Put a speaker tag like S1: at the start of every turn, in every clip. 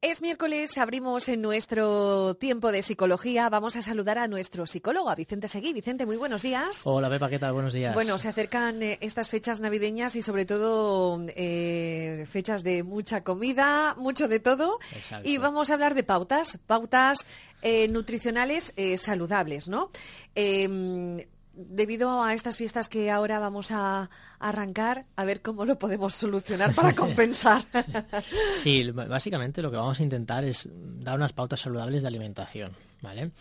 S1: Es miércoles, abrimos en nuestro tiempo de psicología. Vamos a saludar a nuestro psicólogo, a Vicente Seguí. Vicente, muy buenos días.
S2: Hola, Pepa, ¿qué tal? Buenos días.
S1: Bueno, se acercan eh, estas fechas navideñas y sobre todo eh, fechas de mucha comida, mucho de todo.
S2: Exacto.
S1: Y vamos a hablar de pautas, pautas eh, nutricionales saludables, ¿no? Debido a estas fiestas que ahora vamos a arrancar, a ver cómo lo podemos solucionar para compensar.
S2: Sí, básicamente lo que vamos a intentar es dar unas pautas saludables de alimentación, ¿vale?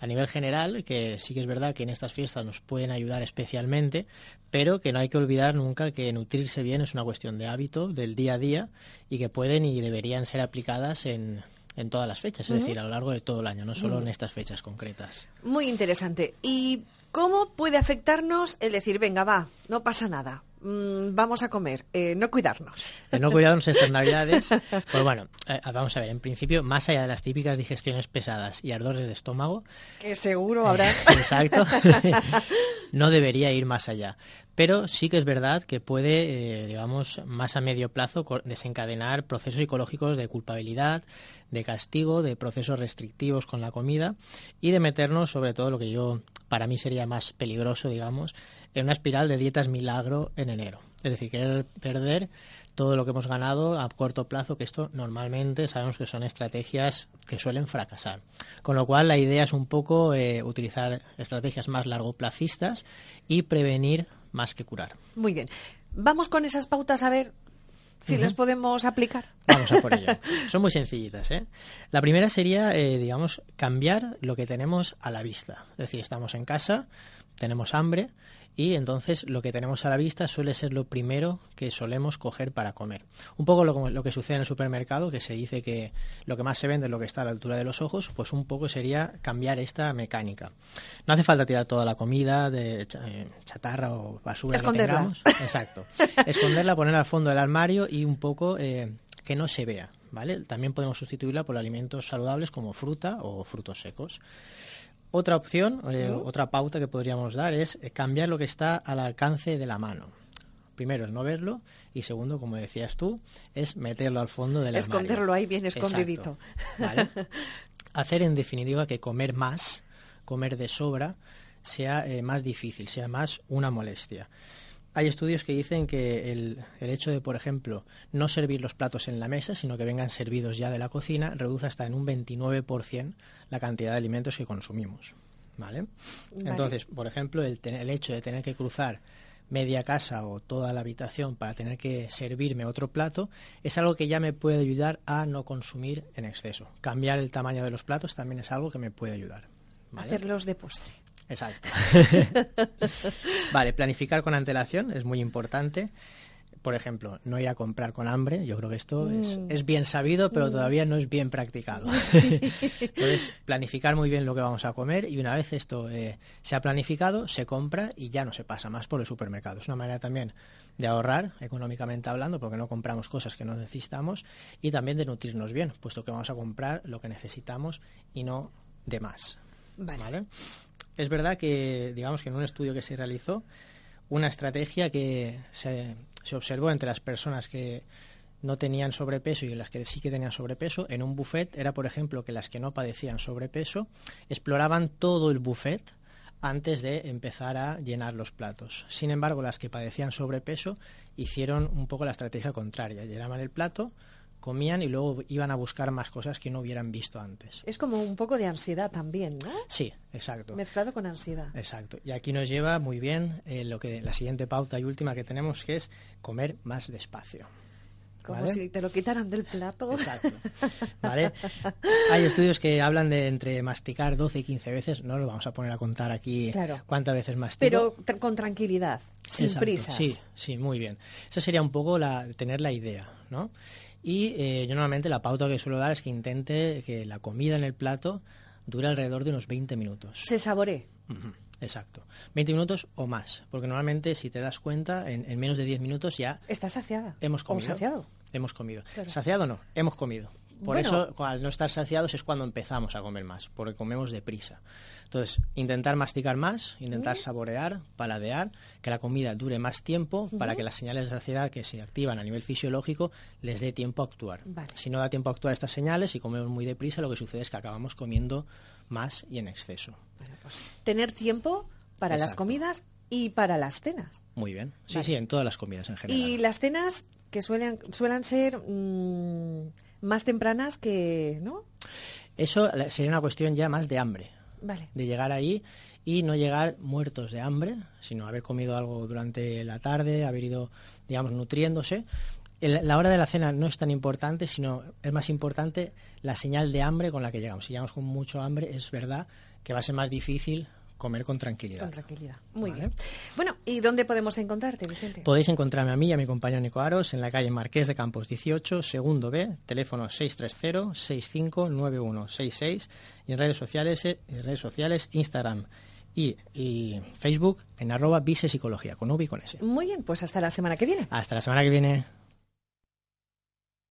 S2: A nivel general, que sí que es verdad que en estas fiestas nos pueden ayudar especialmente, pero que no hay que olvidar nunca que nutrirse bien es una cuestión de hábito, del día a día, y que pueden y deberían ser aplicadas en, en todas las fechas, es decir, a lo largo de todo el año, no solo en estas fechas concretas.
S1: Muy interesante. ¿Y cómo puede afectarnos el decir, venga, va, no pasa nada, mm, vamos a comer, eh, no cuidarnos?
S2: De no cuidarnos estas navidades, pues bueno, eh, vamos a ver, en principio, más allá de las típicas digestiones pesadas y ardores de estómago,
S1: Que seguro habrá.
S2: Exacto. no debería ir más allá. Pero sí que es verdad que puede, eh, digamos, más a medio plazo desencadenar procesos psicológicos de culpabilidad, de castigo, de procesos restrictivos con la comida y de meternos, sobre todo, lo que yo, para mí sería más peligroso, digamos, en una espiral de dietas milagro en enero. Es decir, querer perder todo lo que hemos ganado a corto plazo, que esto normalmente sabemos que son estrategias que suelen fracasar. Con lo cual, la idea es un poco eh, utilizar estrategias más largoplacistas y prevenir más que curar.
S1: Muy bien. Vamos con esas pautas a ver si las podemos aplicar.
S2: Vamos a por ello. Son muy sencillitas. ¿eh? La primera sería, eh, digamos, cambiar lo que tenemos a la vista. Es decir, estamos en casa, tenemos hambre y entonces lo que tenemos a la vista suele ser lo primero que solemos coger para comer. Un poco lo, lo que sucede en el supermercado, que se dice que lo que más se vende es lo que está a la altura de los ojos, pues un poco sería cambiar esta mecánica. No hace falta tirar toda la comida de eh, chatarra o basura
S1: Esconderla.
S2: que tengamos. Exacto. Esconderla, ponerla al fondo del armario y un poco eh, que no se vea, ¿vale? También podemos sustituirla por alimentos saludables como fruta o frutos secos. Otra opción, eh, otra pauta que podríamos dar es eh, cambiar lo que está al alcance de la mano. Primero es no verlo y segundo, como decías tú, es meterlo al fondo del armario.
S1: Esconderlo ahí bien escondidito.
S2: Hacer en definitiva que comer más, comer de sobra, sea eh, más difícil, sea más una molestia. Hay estudios que dicen que el, el hecho de, por ejemplo, no servir los platos en la mesa, sino que vengan servidos ya de la cocina, reduce hasta en un 29% la cantidad de alimentos que consumimos. ¿Vale?
S1: Vale.
S2: Entonces, por ejemplo, el, el hecho de tener que cruzar media casa o toda la habitación para tener que servirme otro plato es algo que ya me puede ayudar a no consumir en exceso. Cambiar el tamaño de los platos también es algo que me puede ayudar. ¿vale?
S1: Hacerlos de postre.
S2: Exacto. vale, planificar con antelación es muy importante. Por ejemplo, no ir a comprar con hambre. Yo creo que esto es, es bien sabido, pero todavía no es bien practicado. Entonces, planificar muy bien lo que vamos a comer y una vez esto eh, se ha planificado, se compra y ya no se pasa más por el supermercado. Es una manera también de ahorrar económicamente hablando, porque no compramos cosas que no necesitamos y también de nutrirnos bien, puesto que vamos a comprar lo que necesitamos y no de más.
S1: Vale.
S2: ¿Vale? Es verdad que, digamos que en un estudio que se realizó, una estrategia que se, se observó entre las personas que no tenían sobrepeso y las que sí que tenían sobrepeso, en un buffet era, por ejemplo, que las que no padecían sobrepeso exploraban todo el buffet antes de empezar a llenar los platos. Sin embargo, las que padecían sobrepeso hicieron un poco la estrategia contraria. Llenaban el plato, comían y luego iban a buscar más cosas que no hubieran visto antes.
S1: Es como un poco de ansiedad también, ¿no?
S2: Sí, exacto.
S1: Mezclado con ansiedad.
S2: Exacto. Y aquí nos lleva muy bien eh, lo que la siguiente pauta y última que tenemos, que es comer más despacio.
S1: Como
S2: ¿Vale?
S1: si te lo quitaran del plato.
S2: Exacto. ¿Vale? Hay estudios que hablan de entre masticar 12 y 15 veces. No lo vamos a poner a contar aquí
S1: Claro.
S2: cuántas veces mastico.
S1: Pero con tranquilidad, sin
S2: Exacto.
S1: prisas.
S2: Sí, sí, muy bien. Esa sería un poco la, tener la idea, ¿no? Y eh, yo normalmente la pauta que suelo dar es que intente que la comida en el plato dure alrededor de unos 20 minutos.
S1: Se saboree.
S2: Ujú, Exacto. 20 minutos o más. Porque normalmente, si te das cuenta, en, en menos de 10 minutos ya
S1: Está saciada.
S2: hemos
S1: O
S2: comido.
S1: saciado.
S2: Hemos comido.
S1: Claro.
S2: Saciado no, hemos comido. Por eso, al no estar saciados es cuando empezamos a comer más, porque comemos deprisa. Entonces, intentar masticar más, intentar saborear, paladear, que la comida dure más tiempo para que las señales de saciedad que se activan a nivel fisiológico les dé tiempo a actuar. Si no da tiempo a actuar estas señales y comemos muy deprisa, lo que sucede es que acabamos comiendo más y en exceso.
S1: Pues, tener tiempo para las comidas y para las cenas.
S2: Muy bien. Sí, sí, en todas las comidas en general.
S1: Y las cenas que suelen, suelen ser mm, más tempranas que, ¿no?
S2: Eso sería una cuestión ya más de hambre. De llegar ahí y no llegar muertos de hambre, sino haber comido algo durante la tarde, haber ido, digamos, nutriéndose. la hora de la cena no es tan importante, sino es más importante la señal de hambre con la que llegamos. Si llegamos con mucho hambre, es verdad que va a ser más difícil comer con tranquilidad.
S1: Con tranquilidad. Muy bien. Bueno, ¿y dónde podemos encontrarte, Vicente?
S2: Podéis encontrarme a mí y a mi compañero Nico Aros en la calle Marqués de Campos 18, segundo B, teléfono 630-659166 y en redes sociales, en eh, redes sociales Instagram y, Facebook en arroba Psicología, con V y con S.
S1: Muy bien, pues hasta la semana que viene.
S2: Hasta la semana que viene.